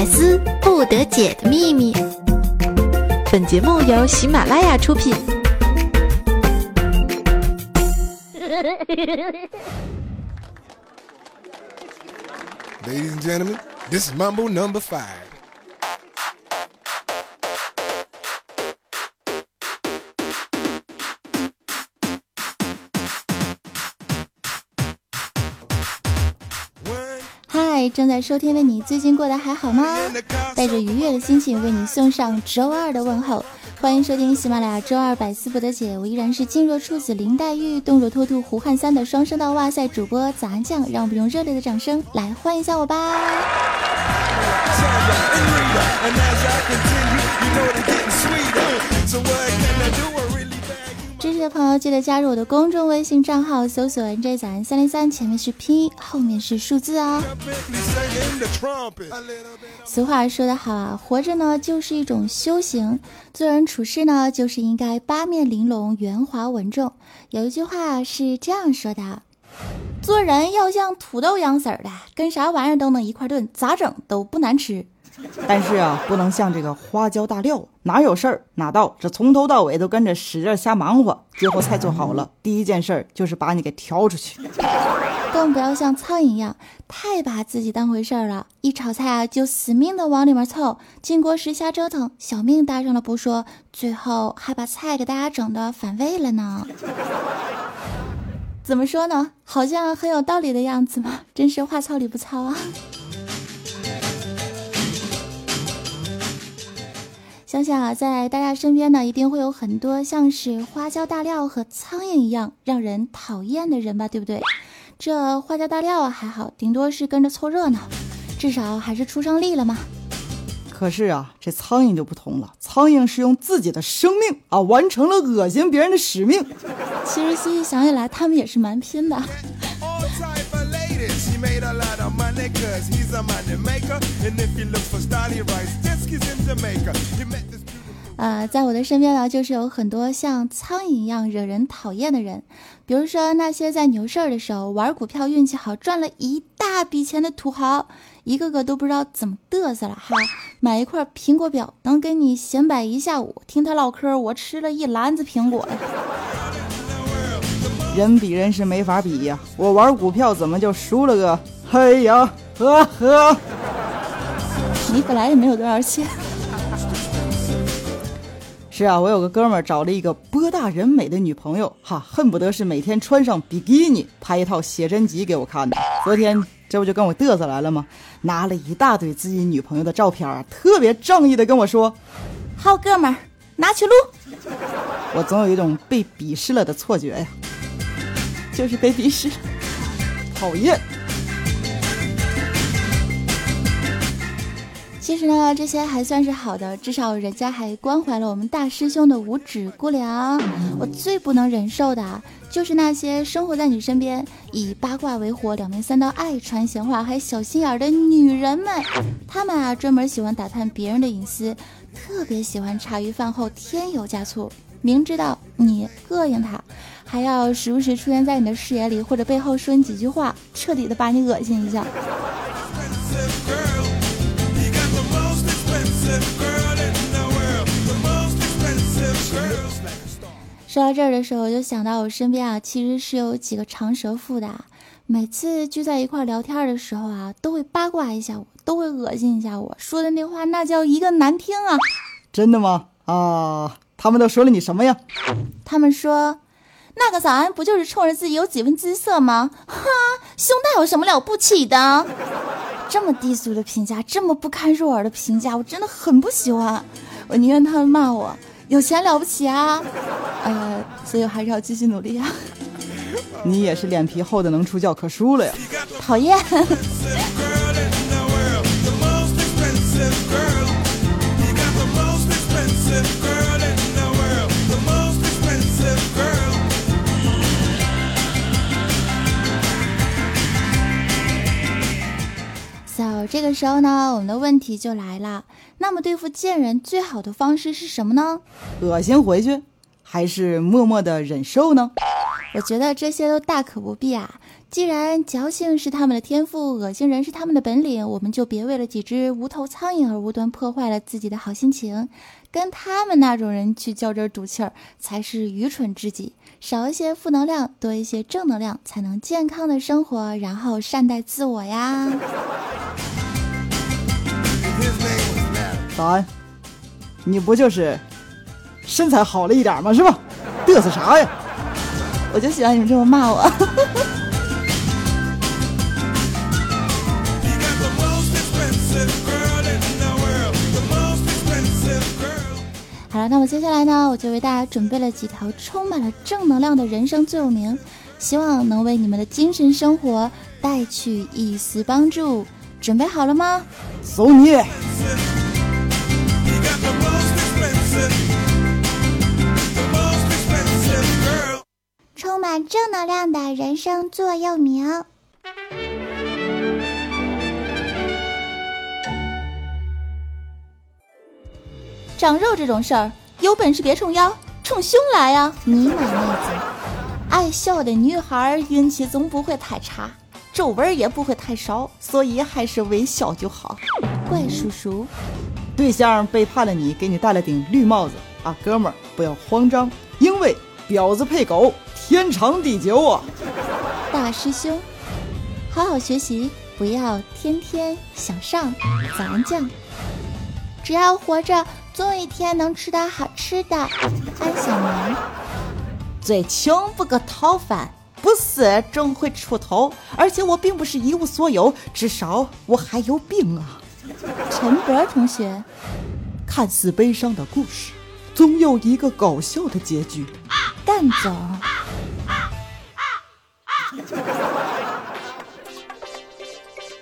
百思不得解的秘密。本节目由喜马拉雅出品。Ladies and gentlemen, this is Mambo number five. 嗨，正在收听的你最近过得还好吗？带着愉悦的心情为你送上周二的问候，欢迎收听喜马拉雅周二百思不得解，我依然是静若处子林黛玉，动若脱兔胡汉三的双声道哇塞主播杂酱，让我们用热烈的掌声来欢迎一下我吧。支持的朋友记得加入我的公众微信账号，搜索 “nj 早安三零三”，前面是拼音，后面是数字哦。俗话说得好啊，活着呢就是一种修行，做人处事呢就是应该八面玲珑、圆滑稳重。有一句话是这样说的：做人要像土豆一样式儿的，跟啥玩意儿都能一块炖，咋整都不难吃。但是啊，不能像这个花椒大料，哪有事儿哪到，这从头到尾都跟着使劲瞎忙活。最后菜做好了，第一件事儿就是把你给挑出去。更不要像苍蝇一样，太把自己当回事儿了。一炒菜啊，就死命的往里面凑，进锅时瞎折腾，小命搭上了不说，最后还把菜给大家整的反胃了呢。怎么说呢？好像很有道理的样子嘛，真是话糙理不糙啊。想想啊，在大家身边呢，一定会有很多像是花椒大料和苍蝇一样让人讨厌的人吧，对不对？这花椒大料啊还好，顶多是跟着凑热闹，至少还是出上力了嘛。可是啊，这苍蝇就不同了，苍蝇是用自己的生命啊完成了恶心别人的使命。其实细细想起来，他们也是蛮拼的。呃，在我的身边呢，就是有很多像苍蝇一样惹人讨厌的人，比如说那些在牛市的时候玩股票运气好赚了一大笔钱的土豪，一个个都不知道怎么嘚瑟了哈，买一块苹果表能跟你闲摆一下午，听他唠嗑，我吃了一篮子苹果。人比人是没法比呀，我玩股票怎么就输了个？嘿呀，呵呵，你本来也没有多少钱。是啊，我有个哥们儿找了一个波大人美的女朋友，哈，恨不得是每天穿上比基尼拍一套写真集给我看的。昨天这不就跟我嘚瑟来了吗？拿了一大堆自己女朋友的照片啊，特别仗义的跟我说：“好哥们儿，拿去撸。”我总有一种被鄙视了的错觉呀，就是被鄙视，讨厌。其实呢，这些还算是好的，至少人家还关怀了我们大师兄的五指姑娘。我最不能忍受的就是那些生活在你身边，以八卦为火，两面三刀，爱传闲话，还小心眼的女人们。她们啊，专门喜欢打探别人的隐私，特别喜欢茶余饭后添油加醋，明知道你膈应她，还要时不时出现在你的视野里，或者背后说你几句话，彻底的把你恶心一下。说到这儿的时候，我就想到我身边啊，其实是有几个长舌妇的。每次聚在一块聊天的时候啊，都会八卦一下我，都会恶心一下我，说的那话那叫一个难听啊！真的吗？啊，他们都说了你什么呀？他们说，那个早安不就是冲着自己有几分姿色吗？哈，胸大有什么了不起的？这么低俗的评价，这么不堪入耳的评价，我真的很不喜欢。我宁愿他们骂我。有钱了不起啊，呃，所以我还是要继续努力啊。你也是脸皮厚的能出教科书了呀？讨厌。这时候呢，我们的问题就来了。那么对付贱人最好的方式是什么呢？恶心回去，还是默默的忍受呢？我觉得这些都大可不必啊。既然矫情是他们的天赋，恶心人是他们的本领，我们就别为了几只无头苍蝇而无端破坏了自己的好心情。跟他们那种人去较真赌气儿，才是愚蠢至极。少一些负能量，多一些正能量，才能健康的生活，然后善待自我呀。早安，你不就是身材好了一点吗？是吧？嘚瑟啥呀？我就喜欢你们这么骂我。好了，那么接下来呢，我就为大家准备了几条充满了正能量的人生座右铭，希望能为你们的精神生活带去一丝帮助。准备好了吗？走你！满正能量的人生座右铭。长肉这种事儿，有本事别冲腰，冲胸来呀！尼玛妹子，爱笑的女孩运气总不会太差，皱纹也不会太少，所以还是微笑就好。怪叔叔，对象背叛了你，给你戴了顶绿帽子啊，哥们儿不要慌张，因为婊子配狗，天长地久啊！大师兄，好好学习，不要天天想上。早安酱，只要活着。总有一天能吃到好吃的，安小萌。最穷不过讨饭，不死终会出头。而且我并不是一无所有，至少我还有病啊。陈博同学，看似悲伤的故事，总有一个搞笑的结局。干总。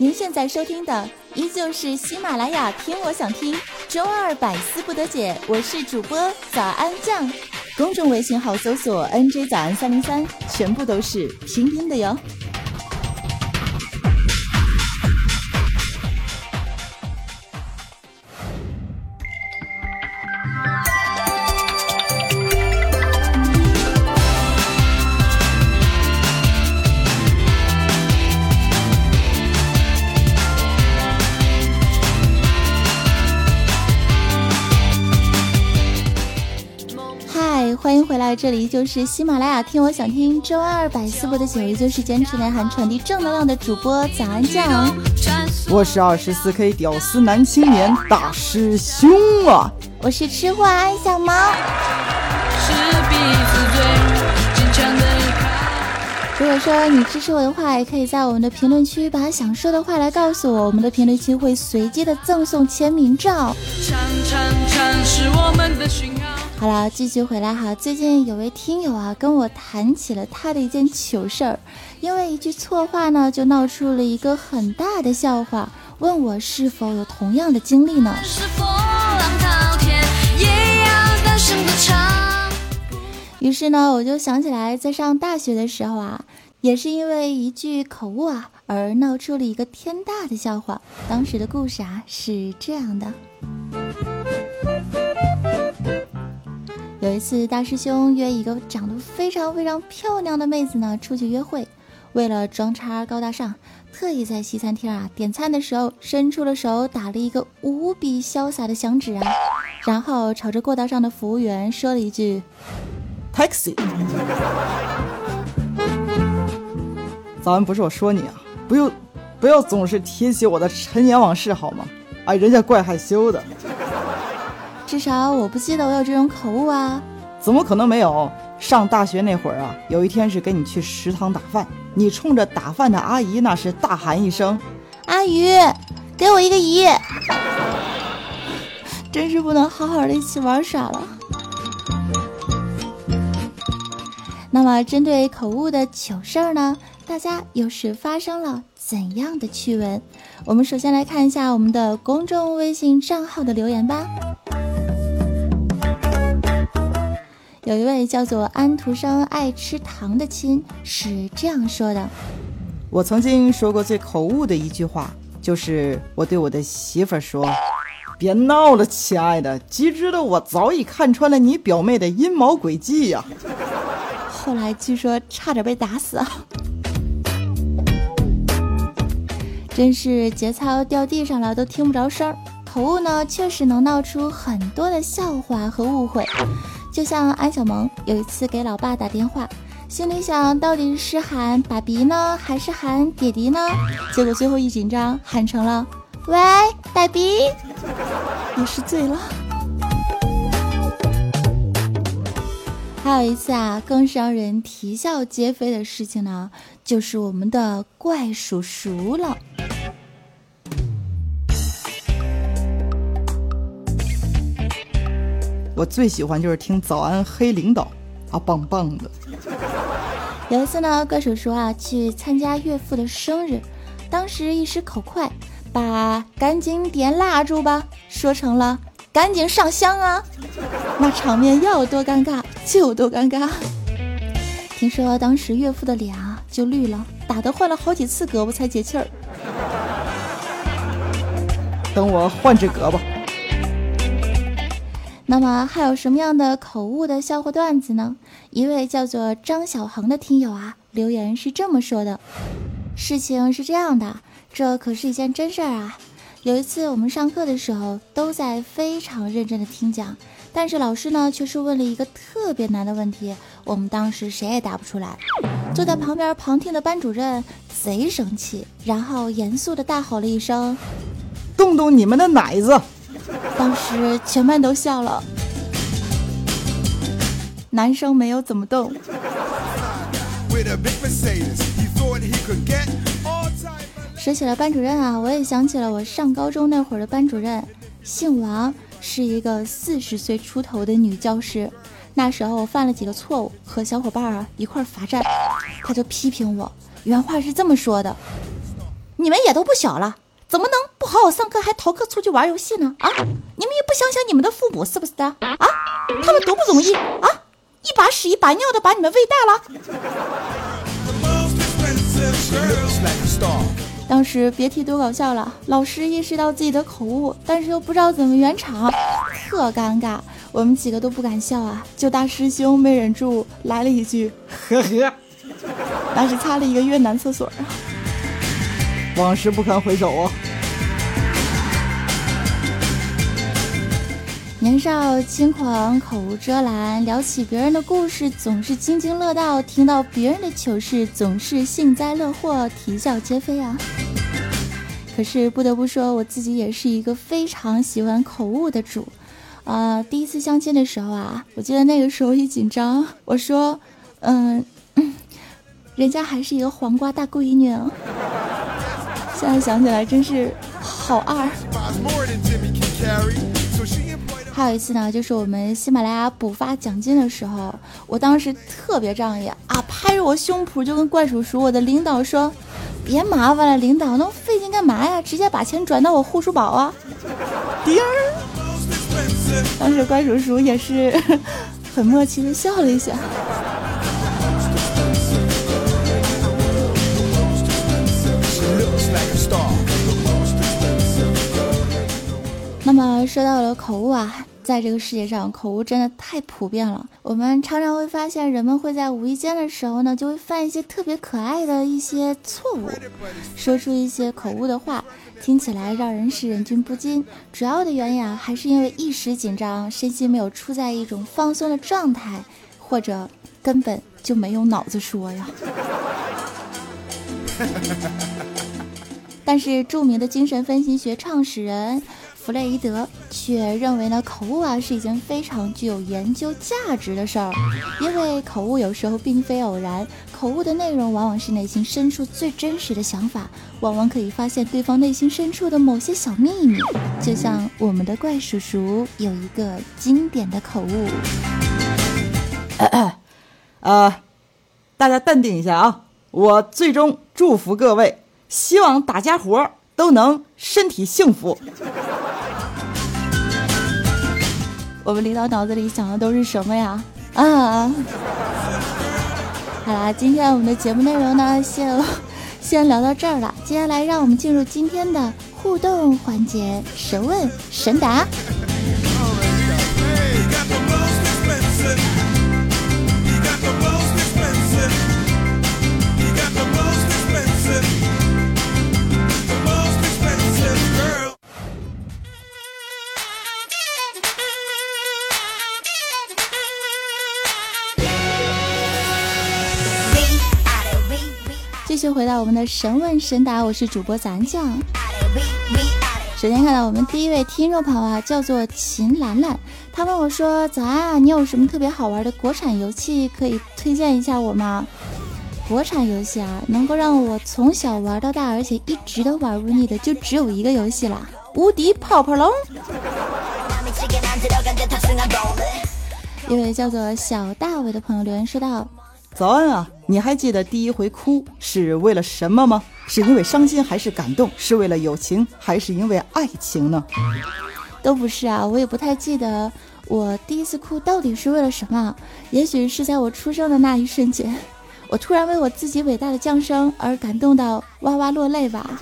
您现在收听的依旧是喜马拉雅，听我想听，周二百思不得解，我是主播早安酱，公众微信号搜索 NJ 早安三零三，全部都是拼音的哟。这里就是喜马拉雅，听我想听，周二百思不得解，也就是坚持内涵、传递正能量的主播早安酱。我是二十四 K 屌丝男青年大师兄啊！我是吃货安小猫。如果说你支持我的话，也可以在我们的评论区把想说的话来告诉我，我们的评论区会随机的赠送签名照。好了，继续回来哈。最近有位听友啊，跟我谈起了他的一件糗事儿，因为一句错话呢，就闹出了一个很大的笑话，问我是否有同样的经历呢？于是呢，我就想起来，在上大学的时候啊，也是因为一句口误啊，而闹出了一个天大的笑话。当时的故事啊，是这样的。有一次，大师兄约一个长得非常非常漂亮的妹子呢出去约会，为了装叉高大上，特意在西餐厅啊点餐的时候伸出了手打了一个无比潇洒的响指啊，然后朝着过道上的服务员说了一句：“taxi。”早安，不是我说你啊，不用，不要总是提起我的陈年往事好吗？哎，人家怪害羞的。至少我不记得我有这种口误啊！怎么可能没有？上大学那会儿啊，有一天是跟你去食堂打饭，你冲着打饭的阿姨那是大喊一声：“阿姨，给我一个姨！”真是不能好好的一起玩耍了。那么，针对口误的糗事儿呢，大家又是发生了怎样的趣闻？我们首先来看一下我们的公众微信账号的留言吧。有一位叫做安徒生爱吃糖的亲是这样说的：“我曾经说过最口误的一句话，就是我对我的媳妇儿说，别闹了，亲爱的，机智的我早已看穿了你表妹的阴谋诡计呀。”后来据说差点被打死。真是节操掉地上了都听不着声儿。口误呢，确实能闹出很多的笑话和误会。就像安小萌有一次给老爸打电话，心里想到底是喊爸比呢，还是喊爹爹呢？结果最后一紧张，喊成了喂，爸比，也是醉了。还有一次啊，更是让人啼笑皆非的事情呢，就是我们的怪叔叔了。我最喜欢就是听早安黑领导啊，棒棒的。有一次呢，怪叔叔啊去参加岳父的生日，当时一时口快，把“赶紧点蜡烛吧”说成了“赶紧上香啊”，那场面要有多尴尬就有多尴尬。听说当时岳父的脸啊就绿了，打的换了好几次胳膊才解气儿。等我换只胳膊。那么还有什么样的口误的笑话段子呢？一位叫做张小恒的听友啊，留言是这么说的：事情是这样的，这可是一件真事儿啊。有一次我们上课的时候都在非常认真的听讲，但是老师呢却是问了一个特别难的问题，我们当时谁也答不出来。坐在旁边旁听的班主任贼生气，然后严肃的大吼了一声：“动动你们的奶子！”当时全班都笑了，男生没有怎么动。说起了班主任啊，我也想起了我上高中那会儿的班主任，姓王，是一个四十岁出头的女教师。那时候我犯了几个错误，和小伙伴啊一块罚站，他就批评我，原话是这么说的：“你们也都不小了。”怎么能不好好上课还逃课出去玩游戏呢？啊！你们也不想想你们的父母是不是的？啊！他们多不容易啊！一把屎一把尿的把你们喂大了。当时别提多搞笑了，老师意识到自己的口误，但是又不知道怎么圆场，特尴尬。我们几个都不敢笑啊，就大师兄没忍住来了一句呵呵，那是擦了一个越南厕所啊。往事不堪回首啊！年少轻狂，口无遮拦，聊起别人的故事总是津津乐道，听到别人的糗事总是幸灾乐祸，啼笑皆非啊！可是不得不说，我自己也是一个非常喜欢口误的主。啊，第一次相亲的时候啊，我记得那个时候一紧张，我说：“嗯，人家还是一个黄瓜大闺女。”现在想起来真是好二。还有一次呢，就是我们喜马拉雅补发奖金的时候，我当时特别仗义啊，拍着我胸脯就跟怪叔叔我的领导说：“别麻烦了，领导，那么费劲干嘛呀？直接把钱转到我护舒宝啊！”叮儿，当时怪叔叔也是很默契的笑了一下。那么说到了口误啊，在这个世界上，口误真的太普遍了。我们常常会发现，人们会在无意间的时候呢，就会犯一些特别可爱的一些错误，说出一些口误的话，听起来让人是忍俊不禁。主要的原因啊，还是因为一时紧张，身心没有处在一种放松的状态，或者根本就没有脑子说呀。但是著名的精神分析学创始人。弗洛伊德却认为呢，口误啊是一件非常具有研究价值的事儿，因为口误有时候并非偶然，口误的内容往往是内心深处最真实的想法，往往可以发现对方内心深处的某些小秘密。就像我们的怪叔叔有一个经典的口误，呃，大家淡定一下啊，我最终祝福各位，希望大家伙都能身体幸福。我们领导脑子里想的都是什么呀？啊！好啦，今天我们的节目内容呢，先先聊到这儿了。接下来，让我们进入今天的互动环节——神问神答。续回到我们的神问神答，我是主播咱酱。首先看到我们第一位听众朋友啊，叫做秦兰兰，他问我说：“早安啊，你有什么特别好玩的国产游戏可以推荐一下我吗？”国产游戏啊，能够让我从小玩到大，而且一直都玩不腻的，就只有一个游戏啦，《无敌泡泡龙》。一位叫做小大伟的朋友留言说道：“早安啊，你还记得第一回哭是为了什么吗？”是因为伤心还是感动？是为了友情还是因为爱情呢？都不是啊，我也不太记得我第一次哭到底是为了什么。也许是在我出生的那一瞬间，我突然为我自己伟大的降生而感动到哇哇落泪吧。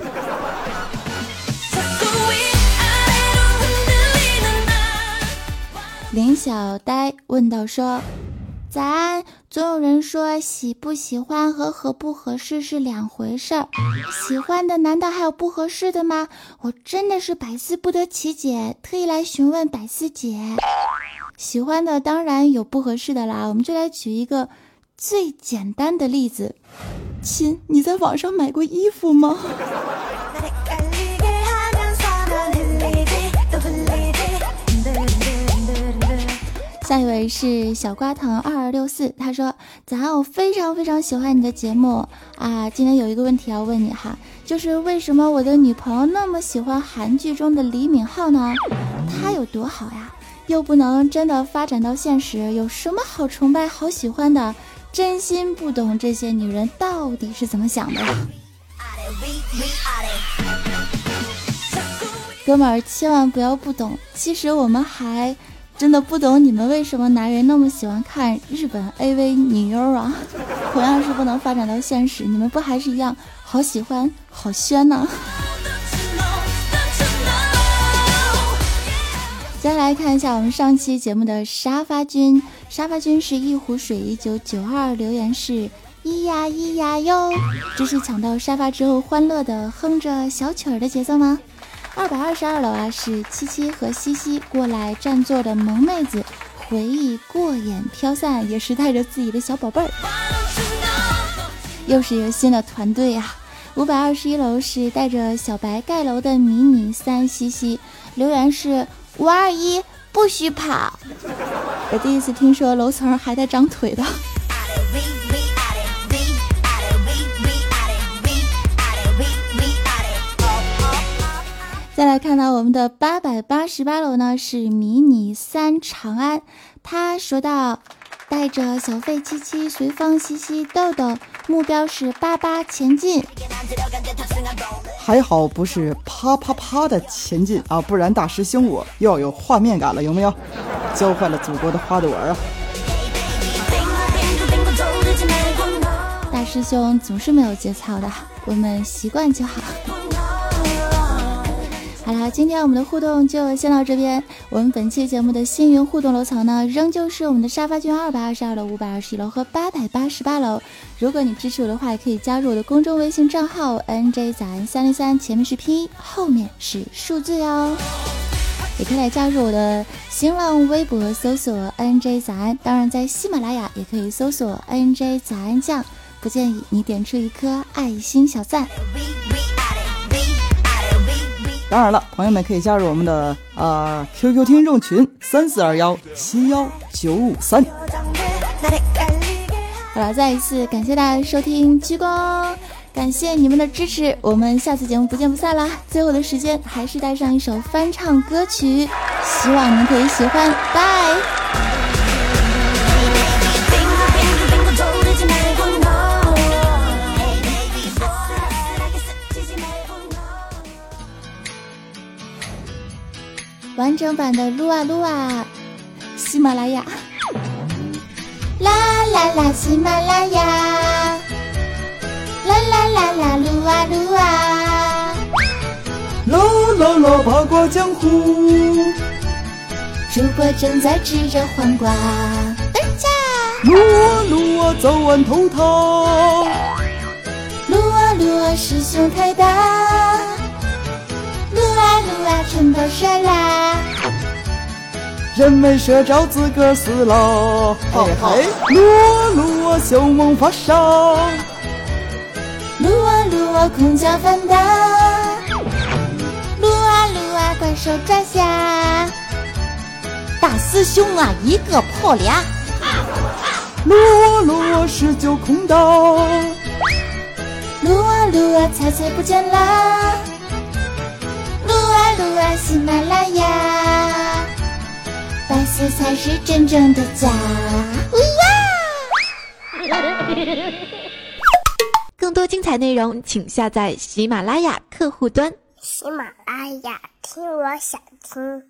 林小呆问道说。早安，总有人说喜不喜欢和合不合适是两回事儿，喜欢的难道还有不合适的吗？我真的是百思不得其解，特意来询问百思姐。喜欢的当然有不合适的啦，我们就来举一个最简单的例子，亲，你在网上买过衣服吗？下一位是小瓜藤二二六四，他说：“早安，我非常非常喜欢你的节目啊！今天有一个问题要问你哈，就是为什么我的女朋友那么喜欢韩剧中的李敏镐呢？他有多好呀？又不能真的发展到现实，有什么好崇拜、好喜欢的？真心不懂这些女人到底是怎么想的。哥们儿，千万不要不懂，其实我们还……”真的不懂你们为什么男人那么喜欢看日本 AV 女优啊？同样是不能发展到现实，你们不还是一样好喜欢好宣呢？接下来看一下我们上期节目的沙发君，沙发君是一壶水一九九二，留言是咿呀咿呀哟，这是抢到沙发之后欢乐的哼着小曲儿的节奏吗？二百二十二楼啊，是七七和西西过来占座的萌妹子，回忆过眼飘散，也是带着自己的小宝贝儿，又是一个新的团队呀。五百二十一楼是带着小白盖楼的迷你三西西，留言是五二一不许跑，我第一次听说楼层还带长腿的。再来看到我们的八百八十八楼呢，是迷你三长安。他说道：“带着小费七七随风西西豆豆，目标是八八前进。还好不是啪啪啪的前进啊，不然大师兄我又要有画面感了，有没有？教坏了祖国的花朵儿啊！大师兄总是没有节操的，我们习惯就好。”好了，今天我们的互动就先到这边。我们本期节目的幸运互动楼层呢，仍旧是我们的沙发君二百二十二楼、五百二十一楼和八百八十八楼。如果你支持我的话，也可以加入我的公众微信账号 N J 早安三零三，前面是拼音，后面是数字哟。也可以来加入我的新浪微博，搜索 N J 早安。当然，在喜马拉雅也可以搜索 N J 早安酱，不建议你点出一颗爱心小赞。当然了，朋友们可以加入我们的啊 QQ 听众群三四二幺七幺九五三。好了，再一次感谢大家收听，鞠躬，感谢你们的支持，我们下次节目不见不散啦！最后的时间还是带上一首翻唱歌曲，希望您可以喜欢，拜。完整版的撸啊撸啊，喜马拉雅，啦啦啦，喜马拉雅，啦啦啦啦，撸啊撸啊，啦啦啦，八卦江湖，主播正在吃着黄瓜，等下，撸啊撸啊，早晚头疼，撸啊撸啊，师兄太大。撸啊，全都射啦！人没射着自个死了。嘿嘿，撸啊撸啊，小梦发烧。撸啊撸啊，空降翻大，撸啊撸啊，怪兽抓瞎。大师兄啊，一个破俩。撸啊撸啊，十九空刀。撸啊撸啊，彩彩不见啦。撸啊喜马拉雅，白色才是真正的家。更多精彩内容，请下载喜马拉雅客户端。喜马拉雅，听我想听。